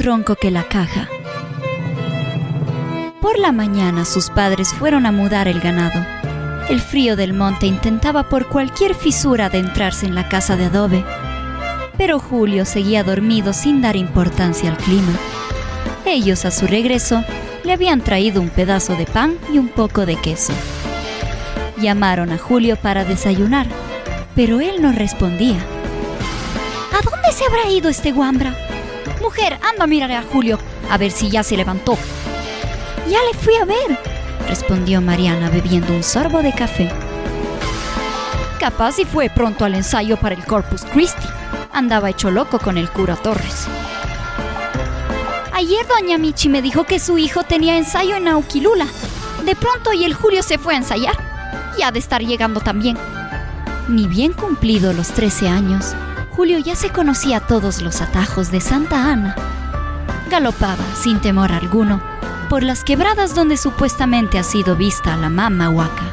ronco que la caja. Por la mañana sus padres fueron a mudar el ganado. El frío del monte intentaba por cualquier fisura adentrarse en la casa de adobe, pero Julio seguía dormido sin dar importancia al clima. Ellos a su regreso le habían traído un pedazo de pan y un poco de queso. Llamaron a Julio para desayunar, pero él no respondía. ¿A dónde se habrá ido este guambra? Mujer, anda a mirar a Julio, a ver si ya se levantó. Ya le fui a ver, respondió Mariana bebiendo un sorbo de café. Capaz y fue pronto al ensayo para el Corpus Christi. Andaba hecho loco con el cura Torres. Ayer doña Michi me dijo que su hijo tenía ensayo en Auquilula. De pronto y el Julio se fue a ensayar. Y ha de estar llegando también. Ni bien cumplido los 13 años, Julio ya se conocía todos los atajos de Santa Ana. Galopaba, sin temor alguno, por las quebradas donde supuestamente ha sido vista la mama huaca.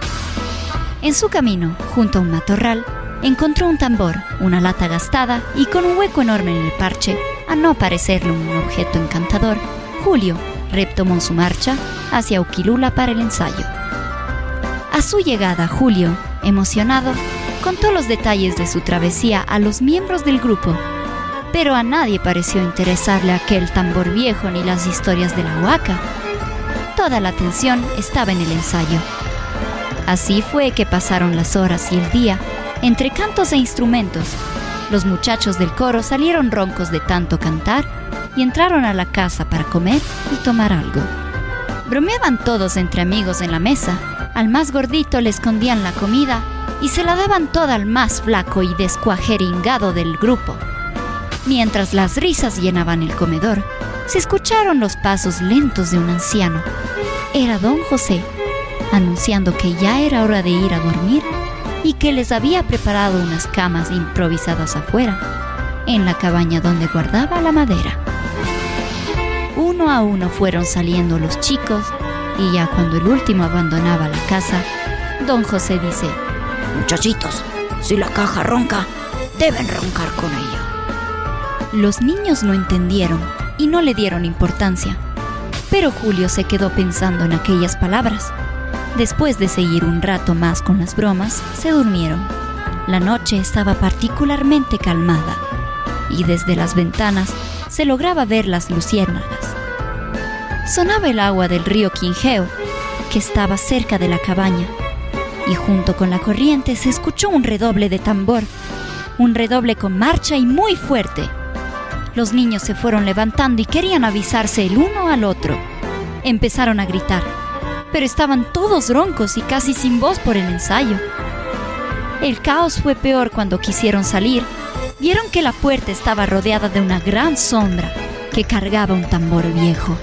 En su camino, junto a un matorral, encontró un tambor, una lata gastada y con un hueco enorme en el parche, a no parecerle un objeto encantador, Julio retomó su marcha hacia Uquilula para el ensayo. A su llegada, Julio, emocionado, contó los detalles de su travesía a los miembros del grupo, pero a nadie pareció interesarle aquel tambor viejo ni las historias de la huaca toda la atención estaba en el ensayo. Así fue que pasaron las horas y el día, entre cantos e instrumentos. Los muchachos del coro salieron roncos de tanto cantar y entraron a la casa para comer y tomar algo. Bromeaban todos entre amigos en la mesa. Al más gordito le escondían la comida y se la daban toda al más flaco y descuajeringado del grupo. Mientras las risas llenaban el comedor, se escucharon los pasos lentos de un anciano. Era don José, anunciando que ya era hora de ir a dormir y que les había preparado unas camas improvisadas afuera, en la cabaña donde guardaba la madera. Uno a uno fueron saliendo los chicos y ya cuando el último abandonaba la casa, don José dice, Muchachitos, si la caja ronca, deben roncar con ella. Los niños no entendieron y no le dieron importancia. Pero Julio se quedó pensando en aquellas palabras. Después de seguir un rato más con las bromas, se durmieron. La noche estaba particularmente calmada y desde las ventanas se lograba ver las luciérnagas. Sonaba el agua del río Quingeo, que estaba cerca de la cabaña, y junto con la corriente se escuchó un redoble de tambor, un redoble con marcha y muy fuerte. Los niños se fueron levantando y querían avisarse el uno al otro. Empezaron a gritar, pero estaban todos roncos y casi sin voz por el ensayo. El caos fue peor cuando quisieron salir. Vieron que la puerta estaba rodeada de una gran sombra que cargaba un tambor viejo.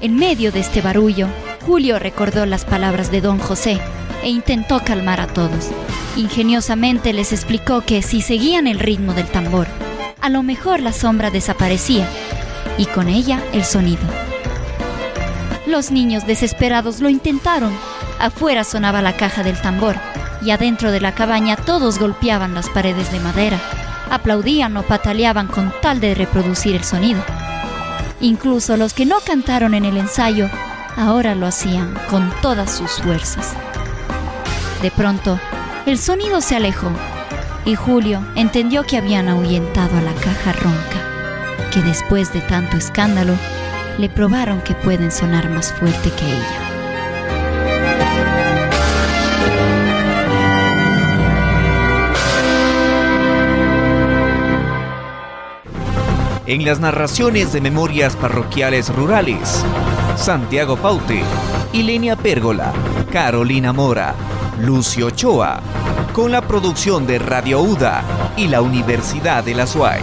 En medio de este barullo, Julio recordó las palabras de don José e intentó calmar a todos. Ingeniosamente les explicó que si seguían el ritmo del tambor, a lo mejor la sombra desaparecía y con ella el sonido. Los niños desesperados lo intentaron. Afuera sonaba la caja del tambor y adentro de la cabaña todos golpeaban las paredes de madera, aplaudían o pataleaban con tal de reproducir el sonido. Incluso los que no cantaron en el ensayo ahora lo hacían con todas sus fuerzas. De pronto, el sonido se alejó y Julio entendió que habían ahuyentado a la caja ronca, que después de tanto escándalo le probaron que pueden sonar más fuerte que ella. En las narraciones de memorias parroquiales rurales, Santiago Paute, Ilenia Pérgola, Carolina Mora, Lucio Ochoa, con la producción de Radio UDA y la Universidad de la SUAY.